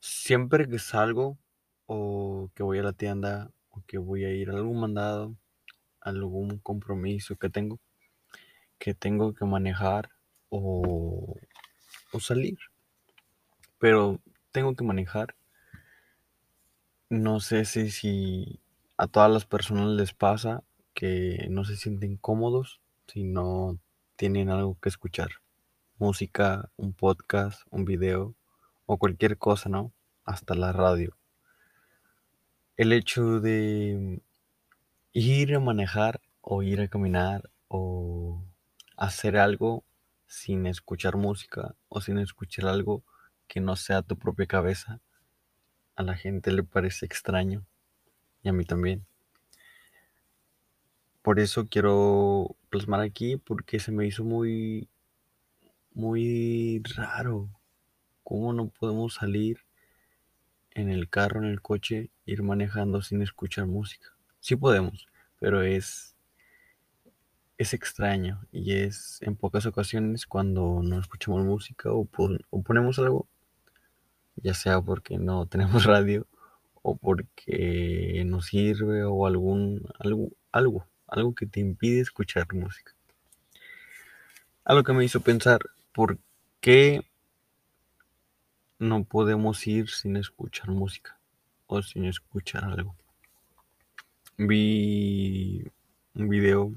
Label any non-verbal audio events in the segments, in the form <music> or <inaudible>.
Siempre que salgo o que voy a la tienda o que voy a ir a algún mandado, algún compromiso que tengo, que tengo que manejar o, o salir, pero tengo que manejar. No sé si, si a todas las personas les pasa que no se sienten cómodos si no tienen algo que escuchar. Música, un podcast, un video o cualquier cosa, ¿no? Hasta la radio. El hecho de ir a manejar o ir a caminar o hacer algo sin escuchar música o sin escuchar algo que no sea tu propia cabeza, a la gente le parece extraño y a mí también. Por eso quiero plasmar aquí porque se me hizo muy muy raro cómo no podemos salir en el carro, en el coche, ir manejando sin escuchar música. Sí podemos, pero es es extraño y es en pocas ocasiones cuando no escuchamos música o ponemos algo, ya sea porque no <laughs> tenemos radio o porque no sirve o algún algo algo algo que te impide escuchar música. Algo que me hizo pensar por qué no podemos ir sin escuchar música o sin escuchar algo. Vi un video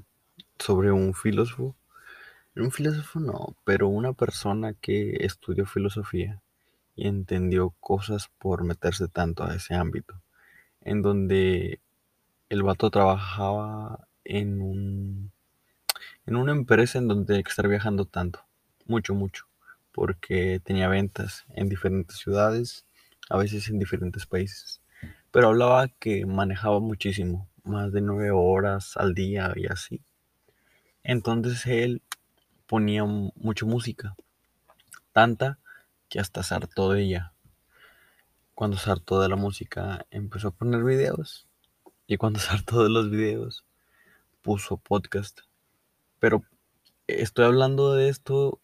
sobre un filósofo, un filósofo no, pero una persona que estudió filosofía y entendió cosas por meterse tanto a ese ámbito, en donde el vato trabajaba en un en una empresa en donde estar viajando tanto, mucho, mucho, porque tenía ventas en diferentes ciudades, a veces en diferentes países. Pero hablaba que manejaba muchísimo, más de nueve horas al día y así. Entonces él ponía mu- mucha música, tanta que hasta se hartó de ella. Cuando se hartó de la música, empezó a poner videos. Y cuando se hartó de los videos, puso podcast. Pero estoy hablando de esto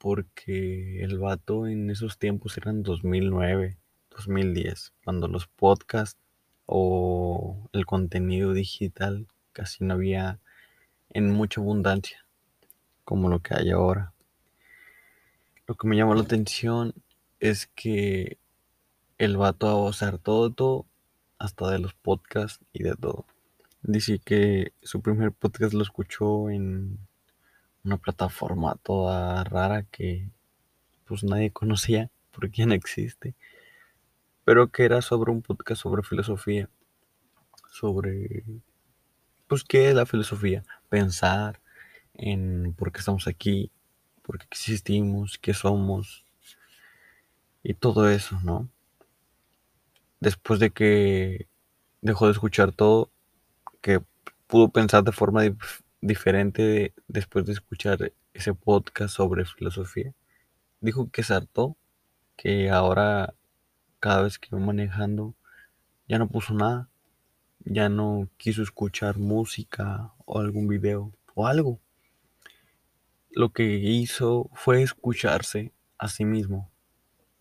porque el vato en esos tiempos eran 2009, 2010, cuando los podcasts o el contenido digital casi no había en mucha abundancia como lo que hay ahora. Lo que me llamó la atención es que el vato se hartó de todo, hasta de los podcasts y de todo. Dice que su primer podcast lo escuchó en una plataforma toda rara que pues nadie <laughs> conocía porque no existe, pero que era sobre un podcast sobre filosofía, sobre pues qué es la filosofía, pensar en por qué estamos aquí, por qué existimos, qué somos y todo eso, ¿no? Después de que dejó de escuchar todo, que pudo pensar de forma dif- diferente de- después de escuchar ese podcast sobre filosofía, dijo que se hartó, que ahora cada vez que va manejando ya no puso nada, ya no quiso escuchar música o algún video o algo. Lo que hizo fue escucharse a sí mismo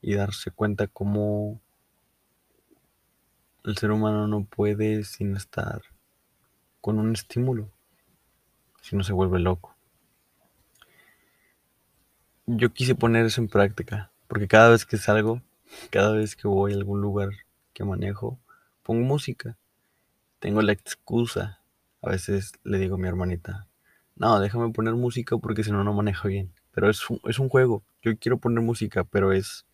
y darse cuenta cómo el ser humano no puede sin estar con un estímulo, si no se vuelve loco. Yo quise poner eso en práctica, porque cada vez que salgo, cada vez que voy a algún lugar que manejo, pongo música. Tengo la excusa. A veces le digo a mi hermanita, no, déjame poner música porque si no, no manejo bien. Pero es un, es un juego. Yo quiero poner música, pero es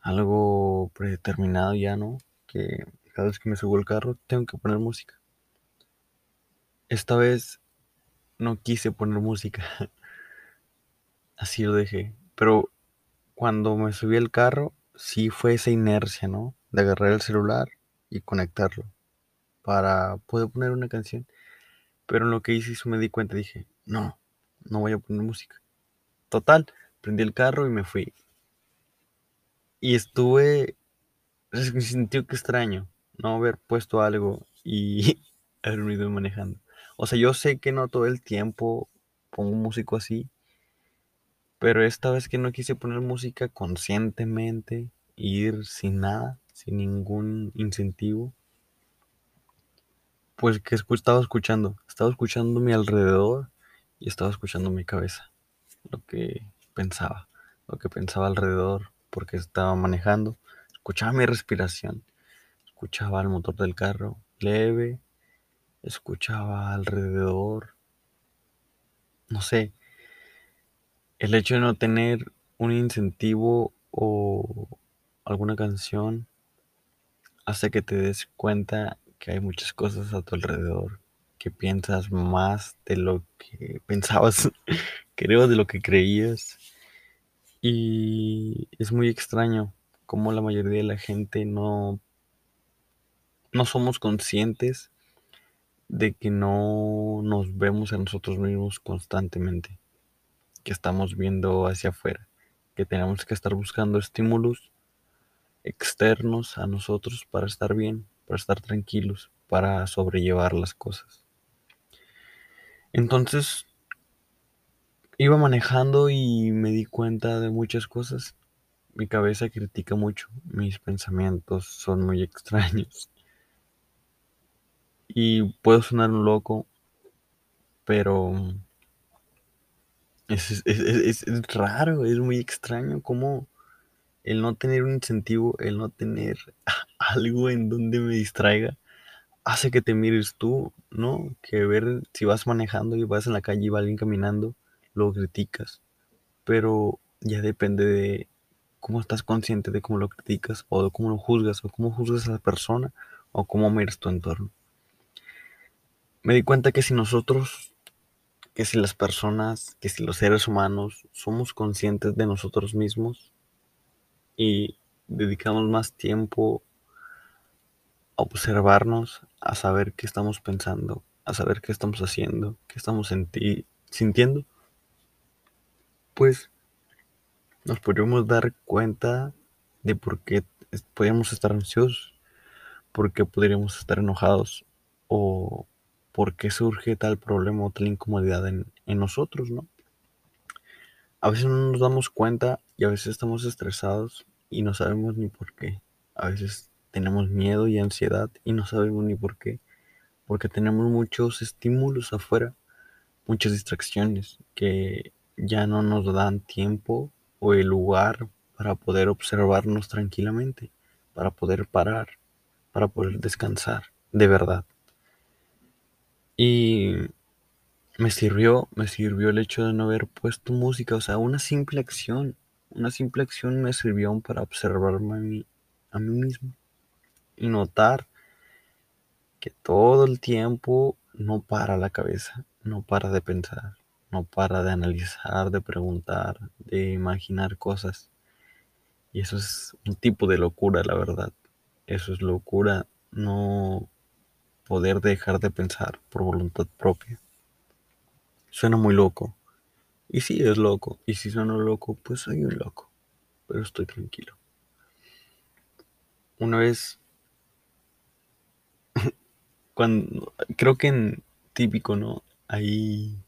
algo predeterminado ya, ¿no? Que cada vez que me subo al carro tengo que poner música. Esta vez no quise poner música, <laughs> así lo dejé. Pero cuando me subí al carro, sí fue esa inercia, ¿no? De agarrar el celular y conectarlo para poder poner una canción. Pero en lo que hice eso me di cuenta, dije, no, no voy a poner música. Total, prendí el carro y me fui. Y estuve, me sintió que extraño no haber puesto algo y <laughs> haberme ido manejando. O sea, yo sé que no todo el tiempo pongo música así, pero esta vez que no quise poner música conscientemente ir sin nada, sin ningún incentivo. Pues que estaba escuchando, estaba escuchando mi alrededor y estaba escuchando mi cabeza, lo que pensaba, lo que pensaba alrededor, porque estaba manejando, escuchaba mi respiración, escuchaba el motor del carro leve, escuchaba alrededor, no sé, el hecho de no tener un incentivo o alguna canción hace que te des cuenta que hay muchas cosas a tu alrededor, que piensas más de lo que <laughs> pensabas, creo de lo que creías. Y es muy extraño cómo la mayoría de la gente no, no somos conscientes de que no nos vemos a nosotros mismos constantemente, que estamos viendo hacia afuera, que tenemos que estar buscando estímulos externos a nosotros para estar bien, para estar tranquilos, para sobrellevar las cosas. Entonces, iba manejando y me di cuenta de muchas cosas. Mi cabeza critica mucho, mis pensamientos son muy <laughs> extraños. Y puedo sonar un loco, pero es, es, raro, es muy extraño cómo el no tener un incentivo, el no tener <laughs> algo en donde me distraiga, hace que te mires tú, ¿no? Que ver si vas manejando y vas en la calle y va alguien caminando, lo criticas. Pero ya depende de cómo estás consciente de cómo lo criticas, o de cómo lo juzgas, o cómo juzgas a la persona, o cómo miras tu entorno. Me di cuenta que si nosotros, que si las personas, que si los seres humanos somos conscientes de nosotros mismos, y dedicamos más tiempo a observarnos, a saber qué estamos pensando, a saber qué estamos haciendo, qué estamos sintiendo, pues nos podríamos dar cuenta de por qué podríamos estar ansiosos, por qué podríamos estar enojados o por qué surge tal problema o tal incomodidad en, nosotros, ¿no? A veces no nos damos cuenta y a veces estamos estresados y no sabemos ni por qué. A veces tenemos miedo y ansiedad y no sabemos ni por qué. Porque tenemos muchos estímulos afuera, muchas distracciones que ya no nos dan tiempo o el lugar para poder observarnos tranquilamente, para poder parar, para poder descansar, de verdad. Y me sirvió, me sirvió el hecho de no haber puesto música, o sea, una simple acción, una simple acción me sirvió para observarme a mí, a mí mismo y notar que todo el tiempo no para la cabeza, no para de pensar, no para de analizar, de preguntar, de imaginar cosas. Y eso es un tipo de locura, la verdad. Eso es locura, no poder dejar de pensar por voluntad propia. Suena muy loco. Y sí es loco. Y si suena loco, pues soy un loco. Pero estoy tranquilo. Una vez. <laughs> cuando. Creo que en típico, ¿no? Hay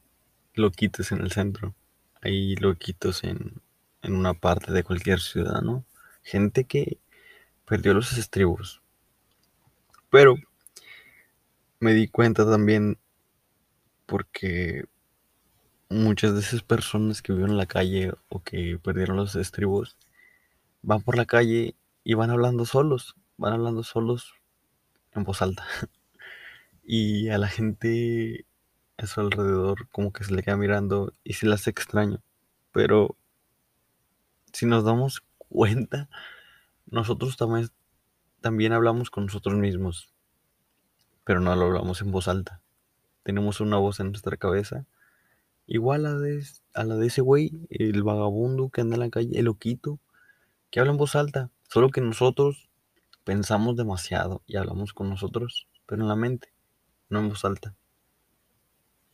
loquitos en el centro. Hay loquitos en, en una parte de cualquier ciudad, ¿no? Gente que perdió los estribos. Pero me di cuenta también porque muchas de esas personas que viven en la calle o que perdieron los estribos van por la calle y van hablando solos, van hablando solos en voz alta. <laughs> y a la gente a su alrededor como que se le queda mirando y se las extraño. Pero si nos damos cuenta, nosotros también, también hablamos con nosotros mismos, pero no lo hablamos en voz alta. Tenemos una voz en nuestra cabeza Igual a, de, a la de ese güey, el vagabundo que anda en la calle, el loquito, que habla en voz alta. Solo que nosotros pensamos demasiado y hablamos con nosotros, pero en la mente, no en voz alta.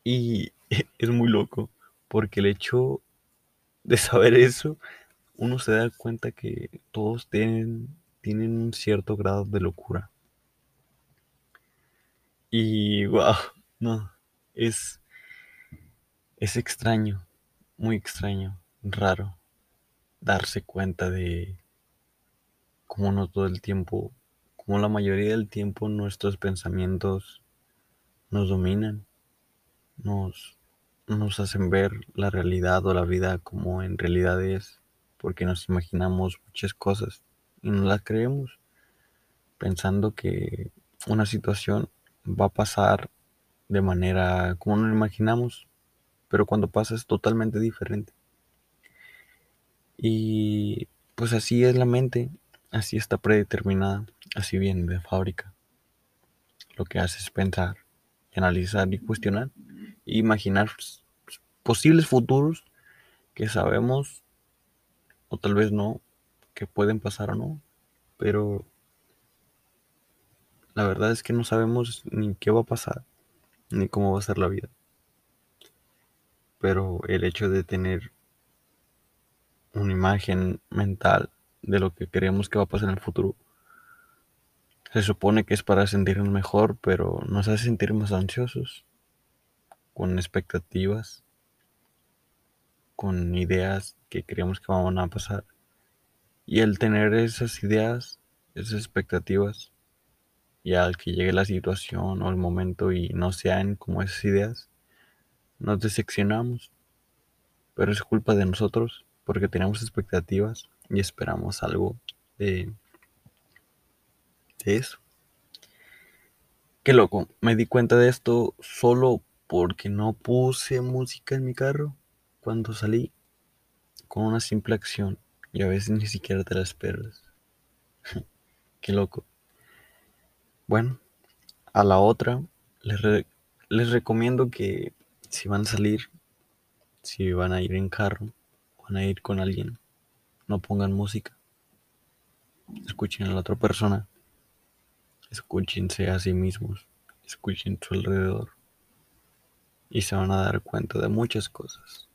Y <laughs> es muy loco, porque el hecho de saber eso, uno se da cuenta que todos tienen, tienen un cierto grado de locura. Y wow, no, es es extraño, muy extraño, raro, darse cuenta de, como no todo el tiempo, como la mayoría del tiempo nuestros pensamientos nos dominan, nos, nos hacen ver la realidad o la vida como en realidad es, porque nos imaginamos muchas cosas y no las creemos, pensando que una situación va a pasar de manera como nos imaginamos, pero cuando pasa es totalmente diferente. Y pues así es la mente, así está predeterminada, así viene de fábrica. Lo que hace es pensar, analizar y cuestionar, e imaginar posibles futuros que sabemos, o tal vez no, que pueden pasar o no, pero la verdad es que no sabemos ni qué va a pasar, ni cómo va a ser la vida. Pero el hecho de tener una imagen mental de lo que creemos que va a pasar en el futuro, se supone que es para sentirnos mejor, pero nos hace sentir más ansiosos, con expectativas, con ideas que creemos que van a pasar. Y el tener esas ideas, esas expectativas, y al que llegue la situación o el momento y no sean como esas ideas, nos decepcionamos. Pero es culpa de nosotros porque tenemos expectativas y esperamos algo de, eso. Qué loco, me di cuenta de esto solo porque no puse música en mi carro cuando salí con una simple acción y a veces ni siquiera te la esperas. <laughs> Qué loco. Bueno, a la otra les, les recomiendo que si van a salir, si van a ir en carro, van a ir con alguien, no pongan música. Escuchen a la otra persona. Escúchense a sí mismos. Escuchen su alrededor. Y se van a dar cuenta de muchas cosas.